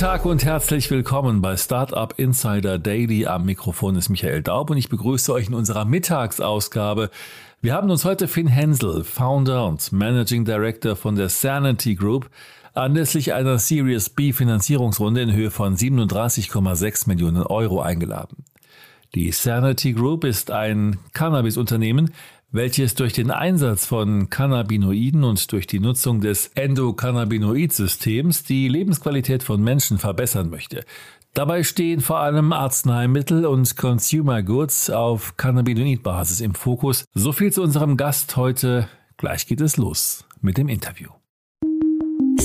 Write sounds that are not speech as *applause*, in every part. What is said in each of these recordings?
Tag und herzlich willkommen bei Startup Insider Daily. Am Mikrofon ist Michael Daub und ich begrüße euch in unserer Mittagsausgabe. Wir haben uns heute Finn Hensel, Founder und Managing Director von der Sanity Group, anlässlich einer Series B Finanzierungsrunde in Höhe von 37,6 Millionen Euro eingeladen. Die Sanity Group ist ein Cannabis-Unternehmen, welches durch den Einsatz von Cannabinoiden und durch die Nutzung des Endokannabinoid-Systems die Lebensqualität von Menschen verbessern möchte. Dabei stehen vor allem Arzneimittel und Consumer Goods auf Cannabinoid-Basis im Fokus. So viel zu unserem Gast heute. Gleich geht es los mit dem Interview.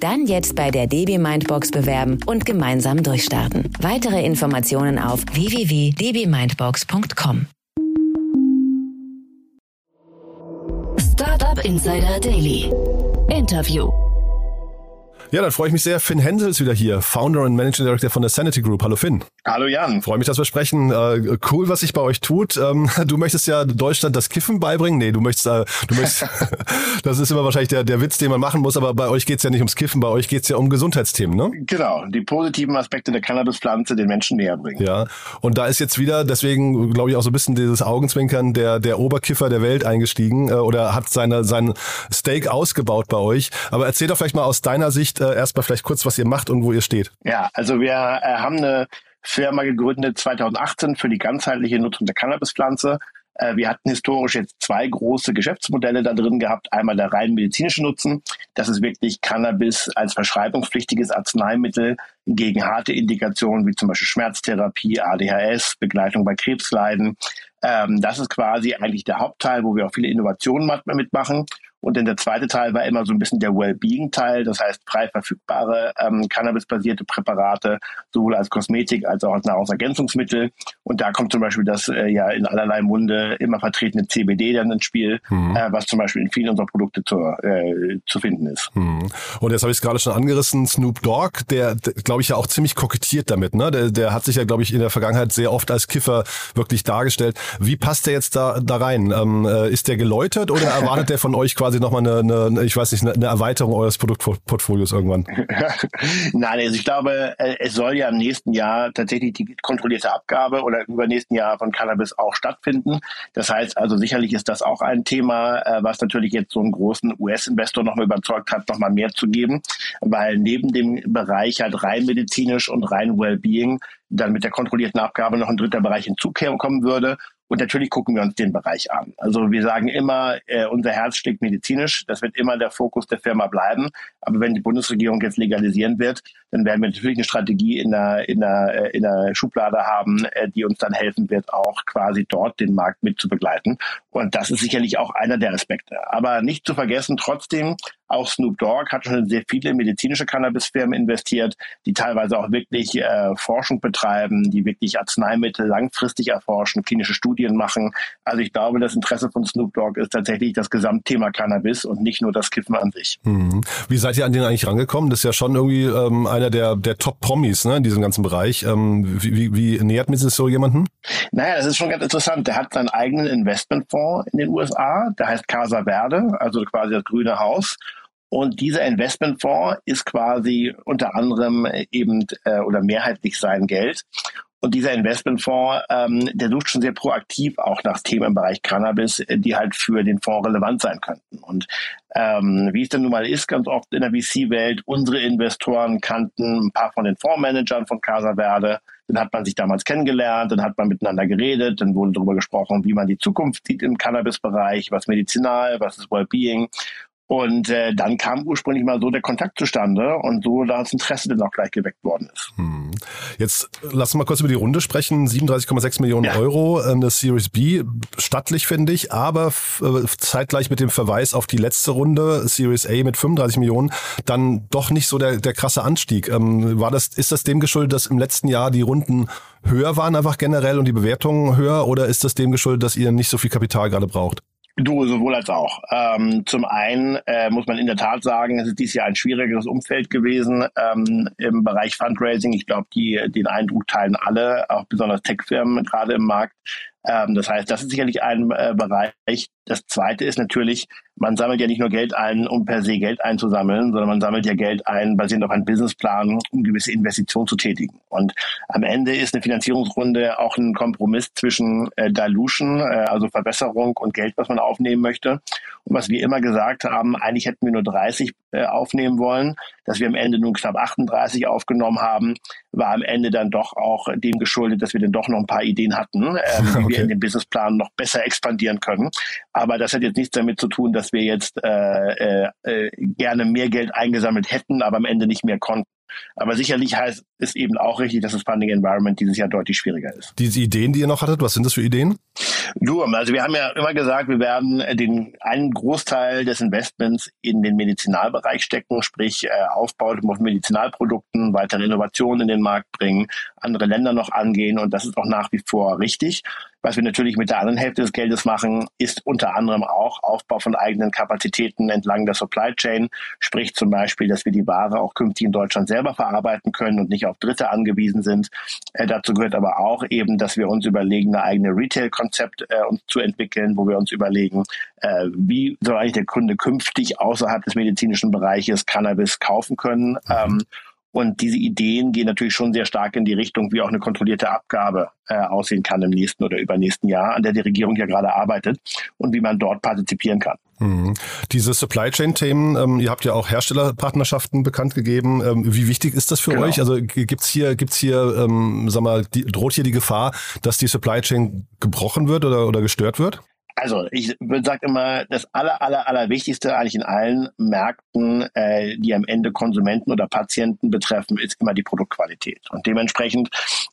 Dann jetzt bei der DB Mindbox bewerben und gemeinsam durchstarten. Weitere Informationen auf www.dbmindbox.com. Startup Insider Daily. Interview. Ja, dann freue ich mich sehr. Finn Hensel ist wieder hier, Founder und Managing Director von der Sanity Group. Hallo Finn. Hallo Jan. Freue mich, dass wir sprechen. Äh, cool, was sich bei euch tut. Ähm, *laughs* du möchtest ja Deutschland das Kiffen beibringen. Nee, du möchtest, äh, du möchtest, *laughs* *laughs* das ist immer wahrscheinlich der, der Witz, den man machen muss, aber bei euch geht's ja nicht ums Kiffen, bei euch geht's ja um Gesundheitsthemen, ne? Genau, die positiven Aspekte der Cannabispflanze den Menschen näher bringen. Ja, und da ist jetzt wieder, deswegen glaube ich auch so ein bisschen dieses Augenzwinkern, der, der Oberkiffer der Welt eingestiegen äh, oder hat seine, sein Steak ausgebaut bei euch. Aber erzähl doch vielleicht mal aus deiner Sicht äh, erstmal vielleicht kurz, was ihr macht und wo ihr steht. Ja, also wir äh, haben eine Firma gegründet 2018 für die ganzheitliche Nutzung der Cannabispflanze. Äh, wir hatten historisch jetzt zwei große Geschäftsmodelle da drin gehabt. Einmal der rein medizinische Nutzen. Das ist wirklich Cannabis als verschreibungspflichtiges Arzneimittel gegen harte Indikationen wie zum Beispiel Schmerztherapie, ADHS, Begleitung bei Krebsleiden. Ähm, das ist quasi eigentlich der Hauptteil, wo wir auch viele Innovationen mitmachen. Und dann der zweite Teil war immer so ein bisschen der Wellbeing-Teil, das heißt frei verfügbare ähm, Cannabis-basierte Präparate, sowohl als Kosmetik als auch als Nahrungsergänzungsmittel. Und da kommt zum Beispiel das äh, ja in allerlei Munde immer vertretene CBD dann ins Spiel, mhm. äh, was zum Beispiel in vielen unserer Produkte zu, äh, zu finden ist. Mhm. Und jetzt habe ich es gerade schon angerissen, Snoop Dogg, der, der glaube ich ja auch ziemlich kokettiert damit. Ne? Der, der hat sich ja, glaube ich, in der Vergangenheit sehr oft als Kiffer wirklich dargestellt. Wie passt der jetzt da, da rein? Ähm, äh, ist der geläutert oder erwartet der von euch quasi quasi nochmal eine, eine, ich weiß nicht, eine Erweiterung eures Produktportfolios irgendwann? *laughs* Nein, also ich glaube, äh, es soll ja im nächsten Jahr tatsächlich die kontrollierte Abgabe oder übernächsten Jahr von Cannabis auch stattfinden. Das heißt also sicherlich ist das auch ein Thema, äh, was natürlich jetzt so einen großen US-Investor nochmal überzeugt hat, nochmal mehr zu geben, weil neben dem Bereich halt rein medizinisch und rein Wellbeing dann mit der kontrollierten Abgabe noch ein dritter Bereich hinzukommen würde. Und natürlich gucken wir uns den Bereich an. Also wir sagen immer, äh, unser Herz schlägt medizinisch. Das wird immer der Fokus der Firma bleiben. Aber wenn die Bundesregierung jetzt legalisieren wird, dann werden wir natürlich eine Strategie in der, in der, äh, in der Schublade haben, äh, die uns dann helfen wird, auch quasi dort den Markt mit zu begleiten. Und das ist sicherlich auch einer der Aspekte. Aber nicht zu vergessen, trotzdem, auch Snoop Dogg hat schon sehr viele medizinische Cannabisfirmen investiert, die teilweise auch wirklich äh, Forschung betreiben, die wirklich Arzneimittel langfristig erforschen, klinische Studien machen. Also ich glaube, das Interesse von Snoop Dogg ist tatsächlich das Gesamtthema Cannabis und nicht nur das Kiffen an sich. Mhm. Wie seid ihr an den eigentlich rangekommen? Das ist ja schon irgendwie ähm, einer der, der Top-Promis ne, in diesem ganzen Bereich. Ähm, wie, wie, wie nähert man sich so jemanden? Naja, das ist schon ganz interessant. Der hat seinen eigenen Investmentfonds in den USA, der heißt Casa Verde, also quasi das grüne Haus. Und dieser Investmentfonds ist quasi unter anderem eben äh, oder mehrheitlich sein Geld. Und dieser Investmentfonds, ähm, der sucht schon sehr proaktiv auch nach Themen im Bereich Cannabis, äh, die halt für den Fonds relevant sein könnten. Und ähm, wie es denn nun mal ist, ganz oft in der VC-Welt, unsere Investoren kannten ein paar von den Fondsmanagern von Casa Verde. Dann hat man sich damals kennengelernt, dann hat man miteinander geredet, dann wurde darüber gesprochen, wie man die Zukunft sieht im Cannabis-Bereich, was medizinal, was ist Wellbeing. Und äh, dann kam ursprünglich mal so der Kontakt zustande und so das Interesse dann auch gleich geweckt worden ist. Hm. Jetzt lass mal kurz über die Runde sprechen. 37,6 Millionen ja. Euro, eine Series B, stattlich finde ich, aber äh, zeitgleich mit dem Verweis auf die letzte Runde, Series A mit 35 Millionen, dann doch nicht so der, der krasse Anstieg. Ähm, war das, ist das dem geschuldet, dass im letzten Jahr die Runden höher waren einfach generell und die Bewertungen höher oder ist das dem geschuldet, dass ihr nicht so viel Kapital gerade braucht? Du, sowohl als auch. Ähm, zum einen äh, muss man in der Tat sagen, es ist dieses Jahr ein schwierigeres Umfeld gewesen ähm, im Bereich Fundraising. Ich glaube, die den Eindruck teilen alle, auch besonders Tech-Firmen gerade im Markt. Ähm, das heißt, das ist sicherlich ein äh, Bereich. Das zweite ist natürlich, man sammelt ja nicht nur Geld ein, um per se Geld einzusammeln, sondern man sammelt ja Geld ein, basierend auf einem Businessplan, um gewisse Investitionen zu tätigen. Und am Ende ist eine Finanzierungsrunde auch ein Kompromiss zwischen äh, Dilution, äh, also Verbesserung und Geld, was man aufnehmen möchte. Und was wir immer gesagt haben, eigentlich hätten wir nur 30 äh, aufnehmen wollen. Dass wir am Ende nun knapp 38 aufgenommen haben, war am Ende dann doch auch dem geschuldet, dass wir dann doch noch ein paar Ideen hatten, äh, *laughs* wie okay. wir in dem Businessplan noch besser expandieren können. Aber das hat jetzt nichts damit zu tun, dass wir jetzt äh, äh, äh gerne mehr Geld eingesammelt hätten, aber am Ende nicht mehr konnten. Aber sicherlich heißt es eben auch richtig, dass das Funding Environment dieses Jahr deutlich schwieriger ist. Diese Ideen, die ihr noch hattet, was sind das für Ideen? Du, also wir haben ja immer gesagt, wir werden den einen Großteil des Investments in den Medizinalbereich stecken, sprich äh, Aufbau von Medizinalprodukten, weitere Innovationen in den Markt bringen, andere Länder noch angehen und das ist auch nach wie vor richtig. Was wir natürlich mit der anderen Hälfte des Geldes machen, ist unter anderem auch Aufbau von eigenen Kapazitäten entlang der Supply Chain. Sprich zum Beispiel, dass wir die Ware auch künftig in Deutschland selber verarbeiten können und nicht auf Dritte angewiesen sind. Äh, dazu gehört aber auch eben, dass wir uns überlegen, eine eigene Retail-Konzept äh, uns zu entwickeln, wo wir uns überlegen, äh, wie soll eigentlich der Kunde künftig außerhalb des medizinischen Bereiches Cannabis kaufen können. Mhm. Ähm, und diese Ideen gehen natürlich schon sehr stark in die Richtung, wie auch eine kontrollierte Abgabe äh, aussehen kann im nächsten oder übernächsten Jahr, an der die Regierung ja gerade arbeitet und wie man dort partizipieren kann. Mhm. Diese Supply Chain Themen, ähm, ihr habt ja auch Herstellerpartnerschaften bekannt gegeben. Ähm, wie wichtig ist das für genau. euch? Also gibt's hier, gibt's hier, ähm, sag mal, die, droht hier die Gefahr, dass die Supply Chain gebrochen wird oder, oder gestört wird? Also ich sage immer, das aller, aller, aller Wichtigste eigentlich in allen Märkten, äh, die am Ende Konsumenten oder Patienten betreffen, ist immer die Produktqualität. Und dementsprechend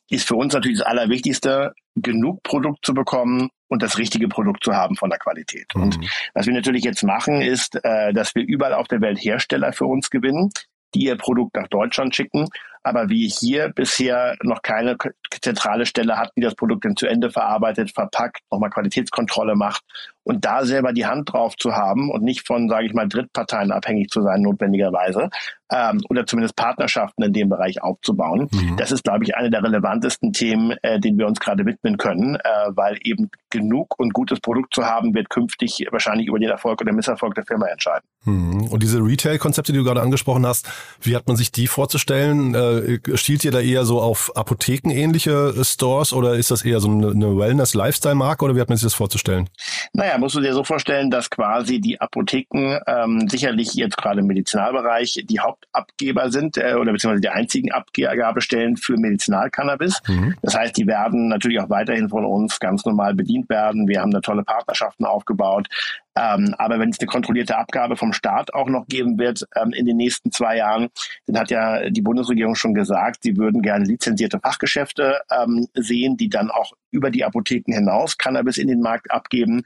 ist für uns natürlich das Allerwichtigste, genug Produkt zu bekommen und das richtige Produkt zu haben von der Qualität. Mhm. Und was wir natürlich jetzt machen, ist, äh, dass wir überall auf der Welt Hersteller für uns gewinnen, die ihr Produkt nach Deutschland schicken aber wie hier bisher noch keine zentrale Stelle hat, die das Produkt dann zu Ende verarbeitet, verpackt, nochmal Qualitätskontrolle macht und da selber die Hand drauf zu haben und nicht von, sage ich mal, Drittparteien abhängig zu sein, notwendigerweise, ähm, oder zumindest Partnerschaften in dem Bereich aufzubauen. Mhm. Das ist, glaube ich, eine der relevantesten Themen, äh, denen wir uns gerade widmen können, äh, weil eben genug und gutes Produkt zu haben, wird künftig wahrscheinlich über den Erfolg oder Misserfolg der Firma entscheiden. Mhm. Und diese Retail-Konzepte, die du gerade angesprochen hast, wie hat man sich die vorzustellen? Äh, stiehlt ihr da eher so auf Apothekenähnliche Stores oder ist das eher so eine, eine Wellness-Lifestyle-Marke oder wie hat man sich das vorzustellen? Naja, naja, musst du dir so vorstellen, dass quasi die Apotheken ähm, sicherlich jetzt gerade im Medizinalbereich die Hauptabgeber sind äh, oder beziehungsweise die einzigen Abgabestellen für Medizinalcannabis. Mhm. Das heißt, die werden natürlich auch weiterhin von uns ganz normal bedient werden. Wir haben da tolle Partnerschaften aufgebaut. Ähm, aber wenn es eine kontrollierte Abgabe vom Staat auch noch geben wird ähm, in den nächsten zwei Jahren, dann hat ja die Bundesregierung schon gesagt, sie würden gerne lizenzierte Fachgeschäfte ähm, sehen, die dann auch über die Apotheken hinaus Cannabis in den Markt abgeben.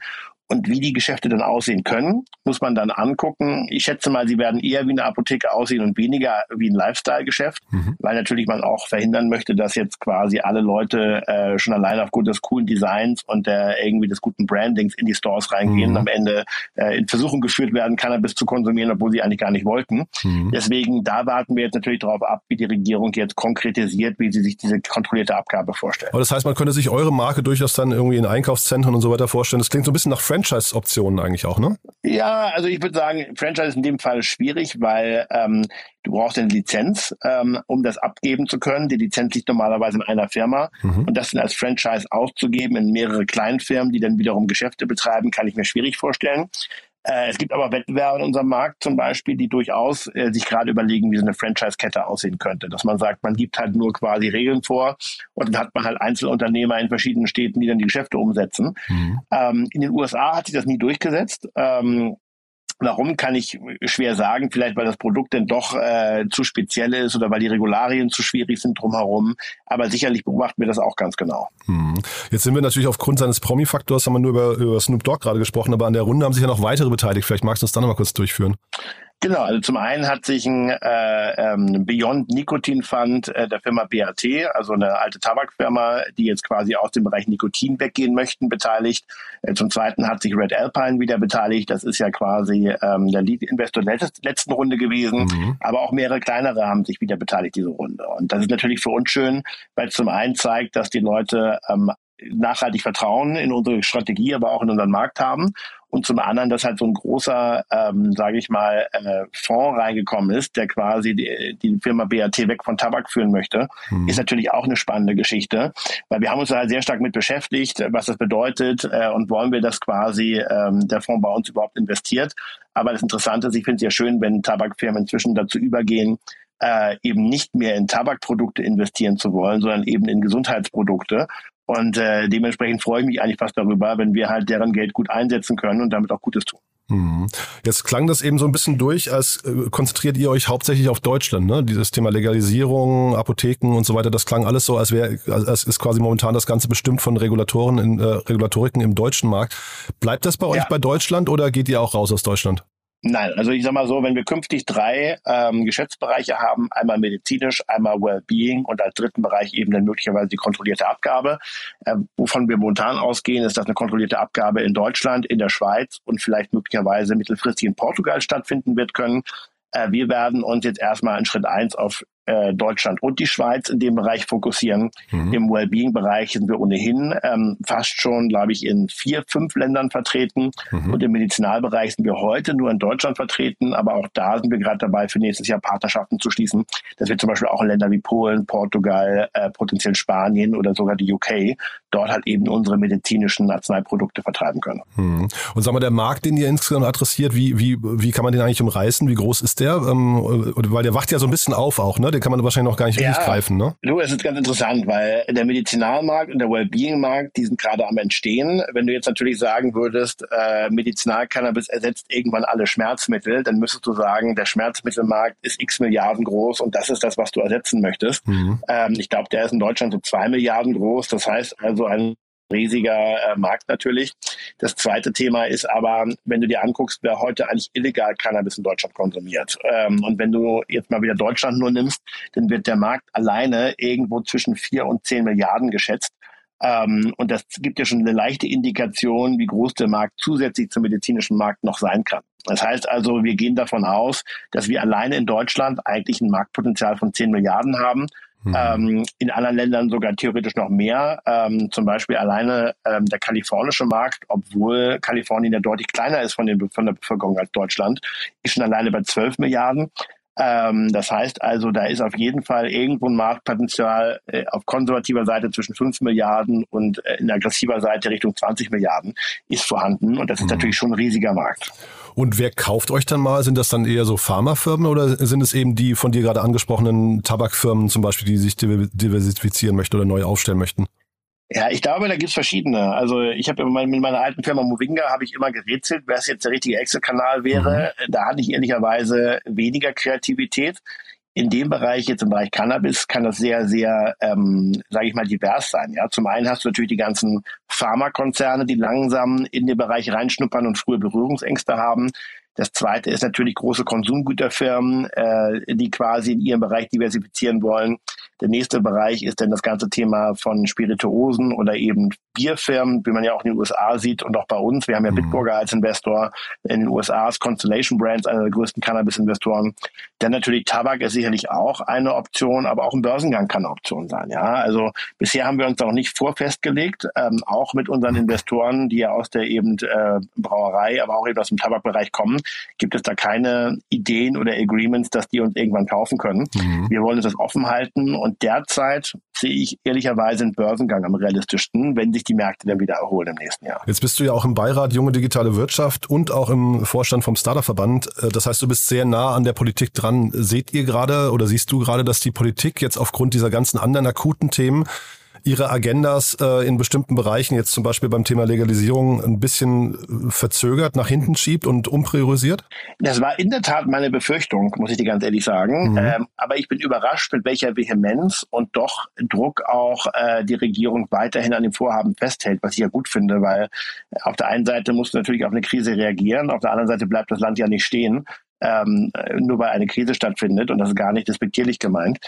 Und wie die Geschäfte dann aussehen können, muss man dann angucken. Ich schätze mal, sie werden eher wie eine Apotheke aussehen und weniger wie ein Lifestyle-Geschäft, mhm. weil natürlich man auch verhindern möchte, dass jetzt quasi alle Leute äh, schon allein aufgrund des coolen Designs und der irgendwie des guten Brandings in die Stores reingehen mhm. und am Ende äh, in Versuchung geführt werden, Cannabis zu konsumieren, obwohl sie eigentlich gar nicht wollten. Mhm. Deswegen, da warten wir jetzt natürlich darauf ab, wie die Regierung jetzt konkretisiert, wie sie sich diese kontrollierte Abgabe vorstellt. Aber das heißt, man könnte sich eure Marke durchaus dann irgendwie in Einkaufszentren und so weiter vorstellen. Das klingt so ein bisschen nach Franchise-Optionen eigentlich auch, ne? Ja, also ich würde sagen, Franchise ist in dem Fall schwierig, weil ähm, du brauchst eine Lizenz, ähm, um das abgeben zu können. Die Lizenz liegt normalerweise in einer Firma mhm. und das dann als Franchise auszugeben in mehrere Kleinfirmen, die dann wiederum Geschäfte betreiben, kann ich mir schwierig vorstellen. Äh, es gibt aber Wettbewerber in unserem Markt zum Beispiel, die durchaus äh, sich gerade überlegen, wie so eine Franchise-Kette aussehen könnte. Dass man sagt, man gibt halt nur quasi Regeln vor und dann hat man halt Einzelunternehmer in verschiedenen Städten, die dann die Geschäfte umsetzen. Mhm. Ähm, in den USA hat sich das nie durchgesetzt. Ähm, Warum kann ich schwer sagen? Vielleicht weil das Produkt denn doch äh, zu speziell ist oder weil die Regularien zu schwierig sind drumherum. Aber sicherlich beobachten wir das auch ganz genau. Hm. Jetzt sind wir natürlich aufgrund seines Promi-Faktors, haben wir nur über, über Snoop Dogg gerade gesprochen, aber an der Runde haben sich ja noch weitere beteiligt. Vielleicht magst du uns dann noch mal kurz durchführen. Genau, also zum einen hat sich ein äh, ähm, Beyond Nikotin Fund äh, der Firma BAT, also eine alte Tabakfirma, die jetzt quasi aus dem Bereich Nikotin weggehen möchten, beteiligt. Äh, zum zweiten hat sich Red Alpine wieder beteiligt. Das ist ja quasi ähm, der Lead-Investor der letzten Runde gewesen. Mhm. Aber auch mehrere kleinere haben sich wieder beteiligt, diese Runde. Und das ist natürlich für uns schön, weil es zum einen zeigt, dass die Leute ähm, nachhaltig Vertrauen in unsere Strategie, aber auch in unseren Markt haben und zum anderen, dass halt so ein großer, ähm, sage ich mal, äh, Fonds reingekommen ist, der quasi die, die Firma BAT weg von Tabak führen möchte, mhm. ist natürlich auch eine spannende Geschichte, weil wir haben uns da halt sehr stark mit beschäftigt, was das bedeutet äh, und wollen wir, dass quasi ähm, der Fonds bei uns überhaupt investiert. Aber das Interessante ist, ich finde es ja schön, wenn Tabakfirmen inzwischen dazu übergehen, äh, eben nicht mehr in Tabakprodukte investieren zu wollen, sondern eben in Gesundheitsprodukte. Und äh, dementsprechend freue ich mich eigentlich fast darüber, wenn wir halt deren Geld gut einsetzen können und damit auch Gutes tun. Mhm. Jetzt klang das eben so ein bisschen durch, als äh, konzentriert ihr euch hauptsächlich auf Deutschland, ne? Dieses Thema Legalisierung, Apotheken und so weiter, das klang alles so, als wäre, als ist quasi momentan das Ganze bestimmt von Regulatoren in, äh, Regulatoriken im deutschen Markt. Bleibt das bei euch ja. bei Deutschland oder geht ihr auch raus aus Deutschland? Nein, also ich sag mal so, wenn wir künftig drei ähm, Geschäftsbereiche haben, einmal medizinisch, einmal Wellbeing und als dritten Bereich eben dann möglicherweise die kontrollierte Abgabe, äh, wovon wir momentan ausgehen, ist, dass eine kontrollierte Abgabe in Deutschland, in der Schweiz und vielleicht möglicherweise mittelfristig in Portugal stattfinden wird können. Äh, wir werden uns jetzt erstmal in Schritt eins auf äh, Deutschland und die Schweiz in dem Bereich fokussieren. Mhm. Im Wellbeing-Bereich sind wir ohnehin ähm, fast schon, glaube ich, in vier, fünf Ländern vertreten. Mhm. Und im Medizinalbereich sind wir heute nur in Deutschland vertreten, aber auch da sind wir gerade dabei, für nächstes Jahr Partnerschaften zu schließen, dass wir zum Beispiel auch in Länder wie Polen, Portugal, äh, potenziell Spanien oder sogar die UK dort halt eben unsere medizinischen Arzneiprodukte vertreiben können. Mhm. Und sagen wir, der Markt, den ihr insgesamt adressiert, wie, wie, wie kann man den eigentlich umreißen? Wie groß ist der? Ähm, weil der wacht ja so ein bisschen auf auch, ne? Den kann man wahrscheinlich noch gar nicht ja, richtig greifen. Ne? Du, es ist ganz interessant, weil der Medizinalmarkt und der Wellbeing-Markt, die sind gerade am Entstehen. Wenn du jetzt natürlich sagen würdest, äh, Medizinalcannabis ersetzt irgendwann alle Schmerzmittel, dann müsstest du sagen, der Schmerzmittelmarkt ist x Milliarden groß und das ist das, was du ersetzen möchtest. Mhm. Ähm, ich glaube, der ist in Deutschland so zwei Milliarden groß. Das heißt also ein riesiger äh, Markt natürlich. Das zweite Thema ist aber, wenn du dir anguckst, wer heute eigentlich illegal Cannabis in Deutschland konsumiert. Ähm, und wenn du jetzt mal wieder Deutschland nur nimmst, dann wird der Markt alleine irgendwo zwischen vier und zehn Milliarden geschätzt. Ähm, und das gibt ja schon eine leichte Indikation, wie groß der Markt zusätzlich zum medizinischen Markt noch sein kann. Das heißt also, wir gehen davon aus, dass wir alleine in Deutschland eigentlich ein Marktpotenzial von 10 Milliarden haben Mhm. Ähm, in anderen Ländern sogar theoretisch noch mehr. Ähm, zum Beispiel alleine ähm, der kalifornische Markt, obwohl Kalifornien ja deutlich kleiner ist von, den, von der Bevölkerung als Deutschland, ist schon alleine bei 12 Milliarden. Ähm, das heißt also, da ist auf jeden Fall irgendwo ein Marktpotenzial äh, auf konservativer Seite zwischen 5 Milliarden und äh, in aggressiver Seite Richtung 20 Milliarden ist vorhanden. Und das ist mhm. natürlich schon ein riesiger Markt. Und wer kauft euch dann mal? Sind das dann eher so Pharmafirmen oder sind es eben die von dir gerade angesprochenen Tabakfirmen zum Beispiel, die sich diversifizieren möchten oder neu aufstellen möchten? Ja, ich glaube, da gibt's verschiedene. Also ich habe mit meiner alten Firma Movinga habe ich immer gerätselt, wer es jetzt der richtige Excel-Kanal wäre. Mhm. Da hatte ich ehrlicherweise weniger Kreativität in dem Bereich, jetzt im Bereich Cannabis, kann das sehr, sehr, ähm, sage ich mal, divers sein. Ja, zum einen hast du natürlich die ganzen Pharmakonzerne, die langsam in den Bereich reinschnuppern und frühe Berührungsängste haben. Das zweite ist natürlich große Konsumgüterfirmen, äh, die quasi in ihrem Bereich diversifizieren wollen. Der nächste Bereich ist dann das ganze Thema von Spirituosen oder eben Bierfirmen, wie man ja auch in den USA sieht und auch bei uns. Wir haben ja mhm. Bitburger als Investor. In den USA ist Constellation Brands einer der größten Cannabis-Investoren. Dann natürlich Tabak ist sicherlich auch eine Option, aber auch ein Börsengang kann eine Option sein. Ja, also bisher haben wir uns auch nicht vorfestgelegt, ähm, auch mit unseren Investoren, die ja aus der eben äh, Brauerei, aber auch eben aus dem Tabakbereich kommen, gibt es da keine Ideen oder Agreements, dass die uns irgendwann kaufen können. Mhm. Wir wollen uns das offen halten und derzeit sehe ich ehrlicherweise einen Börsengang am realistischsten, wenn sich die Märkte dann wieder erholen im nächsten Jahr. Jetzt bist du ja auch im Beirat Junge Digitale Wirtschaft und auch im Vorstand vom Startup-Verband. Äh, das heißt, du bist sehr nah an der Politik dran. Seht ihr gerade oder siehst du gerade, dass die Politik jetzt aufgrund dieser ganzen anderen akuten Themen ihre Agendas äh, in bestimmten Bereichen, jetzt zum Beispiel beim Thema Legalisierung, ein bisschen verzögert, nach hinten schiebt und umpriorisiert? Das war in der Tat meine Befürchtung, muss ich dir ganz ehrlich sagen. Mhm. Ähm, aber ich bin überrascht, mit welcher Vehemenz und doch Druck auch äh, die Regierung weiterhin an dem Vorhaben festhält, was ich ja gut finde, weil auf der einen Seite musst du natürlich auf eine Krise reagieren, auf der anderen Seite bleibt das Land ja nicht stehen ähm, nur weil eine Krise stattfindet und das ist gar nicht despektierlich gemeint.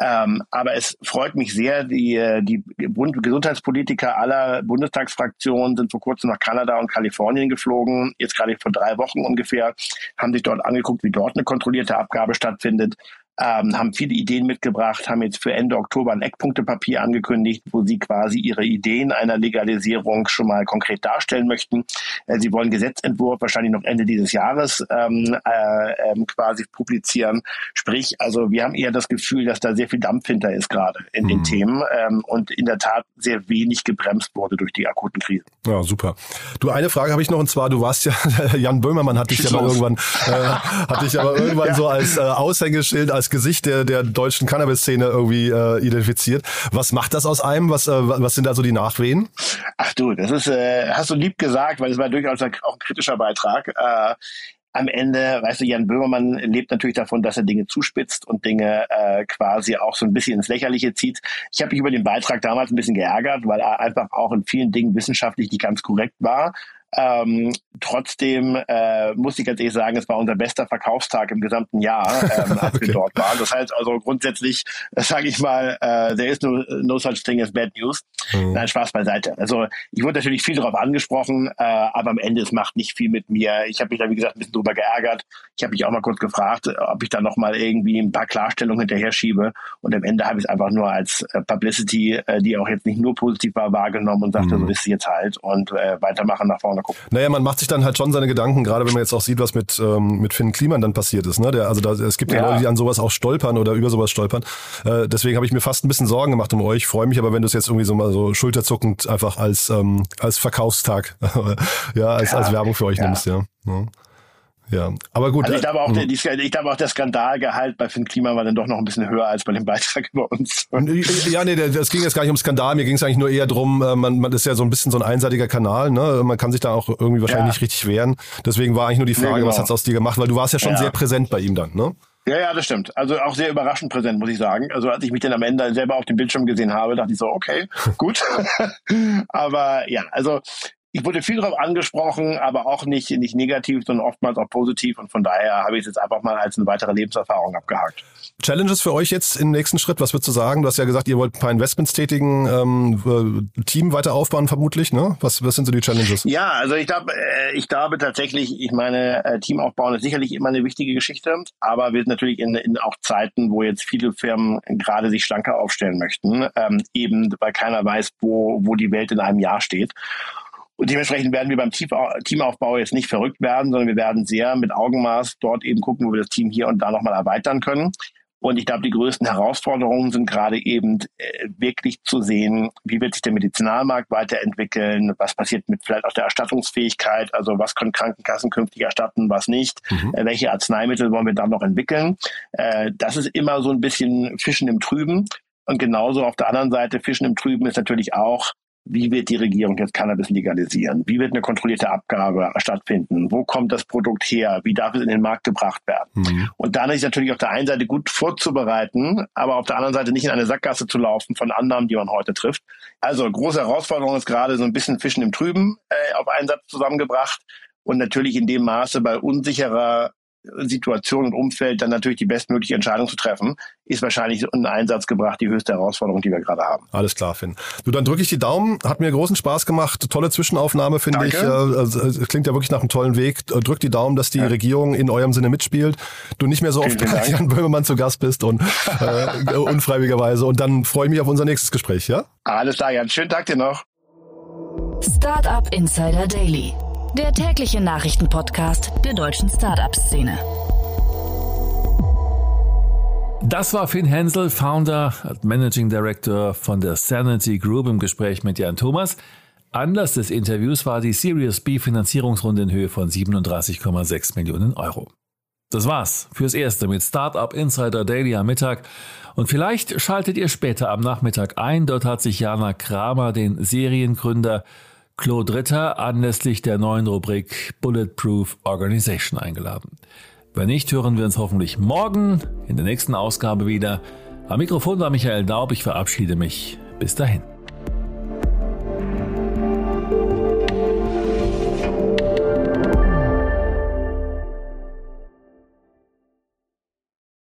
Ähm, aber es freut mich sehr, die, die Gesundheitspolitiker aller Bundestagsfraktionen sind vor kurzem nach Kanada und Kalifornien geflogen, jetzt gerade vor drei Wochen ungefähr, haben sich dort angeguckt, wie dort eine kontrollierte Abgabe stattfindet ähm, haben viele Ideen mitgebracht, haben jetzt für Ende Oktober ein Eckpunktepapier angekündigt, wo sie quasi ihre Ideen einer Legalisierung schon mal konkret darstellen möchten. Äh, sie wollen Gesetzentwurf wahrscheinlich noch Ende dieses Jahres ähm, äh, ähm, quasi publizieren. Sprich, also wir haben eher das Gefühl, dass da sehr viel Dampf hinter ist gerade in mhm. den Themen ähm, und in der Tat sehr wenig gebremst wurde durch die akuten Krisen. Ja, super. Du, eine Frage habe ich noch und zwar, du warst ja, *laughs* Jan Böhmermann hat dich ja mal irgendwann, äh, hat dich aber *laughs* irgendwann ja. so als äh, Aushängeschild, als Gesicht der, der deutschen Cannabis-Szene irgendwie äh, identifiziert. Was macht das aus einem? Was, äh, was sind da so die Nachwehen? Ach du, das ist, äh, hast du lieb gesagt, weil es war durchaus auch ein kritischer Beitrag. Äh, am Ende, weißt du, Jan Böhmermann lebt natürlich davon, dass er Dinge zuspitzt und Dinge äh, quasi auch so ein bisschen ins Lächerliche zieht. Ich habe mich über den Beitrag damals ein bisschen geärgert, weil er einfach auch in vielen Dingen wissenschaftlich nicht ganz korrekt war. Ähm, trotzdem äh, muss ich ganz ehrlich sagen, es war unser bester Verkaufstag im gesamten Jahr, ähm, *laughs* als okay. wir dort waren. Das heißt also grundsätzlich, äh, sage ich mal, äh, there is no, no such thing as bad news. Mhm. Nein, Spaß beiseite. Also ich wurde natürlich viel darauf angesprochen, äh, aber am Ende es macht nicht viel mit mir. Ich habe mich da wie gesagt ein bisschen drüber geärgert. Ich habe mich auch mal kurz gefragt, ob ich da noch mal irgendwie ein paar Klarstellungen hinterher schiebe. Und am Ende habe ich es einfach nur als äh, Publicity, äh, die auch jetzt nicht nur positiv war, wahrgenommen und sagte, mhm. so ist es jetzt halt und äh, weitermachen nach vorne mal gucken. Naja, man macht sich dann halt schon seine Gedanken, gerade wenn man jetzt auch sieht, was mit, ähm, mit Finn Kliman dann passiert ist. Ne? Der, also da, es gibt ja, ja Leute, die an sowas auch stolpern oder über sowas stolpern. Äh, deswegen habe ich mir fast ein bisschen Sorgen gemacht um euch. Freue mich aber, wenn du es jetzt irgendwie so mal so schulterzuckend einfach als, ähm, als Verkaufstag, *laughs* ja, als, ja, als Werbung für euch ja. nimmst, ja. ja. Ja, aber gut. Also ich glaube auch, der, ich glaube auch, der Skandalgehalt bei Finn Klima war dann doch noch ein bisschen höher als bei dem Beitrag *laughs* über uns. Ja, nee, das ging jetzt gar nicht um Skandal. Mir ging es eigentlich nur eher drum, äh, man, man ist ja so ein bisschen so ein einseitiger Kanal, ne? Man kann sich da auch irgendwie wahrscheinlich ja. nicht richtig wehren. Deswegen war eigentlich nur die Frage, nee, genau. was hat's aus dir gemacht? Weil du warst ja schon ja. sehr präsent bei ihm dann, ne? Ja, ja, das stimmt. Also auch sehr überraschend präsent, muss ich sagen. Also als ich mich dann am Ende selber auf dem Bildschirm gesehen habe, dachte ich so, okay, *laughs* gut. Aber ja, also ich wurde viel darauf angesprochen, aber auch nicht, nicht negativ, sondern oftmals auch positiv. Und von daher habe ich es jetzt einfach mal als eine weitere Lebenserfahrung abgehakt. Challenges für euch jetzt im nächsten Schritt? Was würdest du sagen? Du hast ja gesagt, ihr wollt ein paar Investments tätigen, ähm, Team weiter aufbauen vermutlich. Ne? Was, was sind so die Challenges? Ja, also ich glaube, äh, ich glaube tatsächlich, ich meine, äh, Team aufbauen ist sicherlich immer eine wichtige Geschichte, aber wir sind natürlich in, in auch Zeiten, wo jetzt viele Firmen gerade sich schlanker aufstellen möchten, ähm, eben weil keiner weiß, wo, wo die Welt in einem Jahr steht. Und dementsprechend werden wir beim Teamaufbau jetzt nicht verrückt werden, sondern wir werden sehr mit Augenmaß dort eben gucken, wo wir das Team hier und da nochmal erweitern können. Und ich glaube, die größten Herausforderungen sind gerade eben äh, wirklich zu sehen, wie wird sich der Medizinalmarkt weiterentwickeln, was passiert mit vielleicht auch der Erstattungsfähigkeit, also was können Krankenkassen künftig erstatten, was nicht, mhm. äh, welche Arzneimittel wollen wir dann noch entwickeln. Äh, das ist immer so ein bisschen Fischen im Trüben. Und genauso auf der anderen Seite Fischen im Trüben ist natürlich auch, wie wird die Regierung jetzt Cannabis legalisieren? Wie wird eine kontrollierte Abgabe stattfinden? Wo kommt das Produkt her? Wie darf es in den Markt gebracht werden? Mhm. Und dann ist natürlich auf der einen Seite gut vorzubereiten, aber auf der anderen Seite nicht in eine Sackgasse zu laufen von anderen, die man heute trifft. Also große Herausforderung ist gerade so ein bisschen Fischen im Trüben äh, auf einen Satz zusammengebracht und natürlich in dem Maße bei unsicherer Situation und Umfeld dann natürlich die bestmögliche Entscheidung zu treffen, ist wahrscheinlich in Einsatz gebracht die höchste Herausforderung, die wir gerade haben. Alles klar, Finn. Du, dann drücke ich die Daumen. Hat mir großen Spaß gemacht. Tolle Zwischenaufnahme, finde ich. Also, es klingt ja wirklich nach einem tollen Weg. Drück die Daumen, dass die ja. Regierung in eurem Sinne mitspielt. Du nicht mehr so oft bei *laughs* Jan Böhmermann zu Gast bist und äh, *laughs* unfreiwilligerweise. Und dann freue ich mich auf unser nächstes Gespräch, ja? Alles klar, Jan. Schönen Tag dir noch. Startup Insider Daily der tägliche Nachrichtenpodcast der deutschen Startup-Szene. Das war Finn Hensel, Founder und Managing Director von der Sanity Group im Gespräch mit Jan Thomas. Anlass des Interviews war die Series B Finanzierungsrunde in Höhe von 37,6 Millionen Euro. Das war's fürs Erste mit Startup Insider Daily am Mittag. Und vielleicht schaltet ihr später am Nachmittag ein. Dort hat sich Jana Kramer, den Seriengründer Claude Ritter, anlässlich der neuen Rubrik Bulletproof Organization eingeladen. Wenn nicht, hören wir uns hoffentlich morgen in der nächsten Ausgabe wieder. Am Mikrofon war Michael Daub. Ich verabschiede mich. Bis dahin.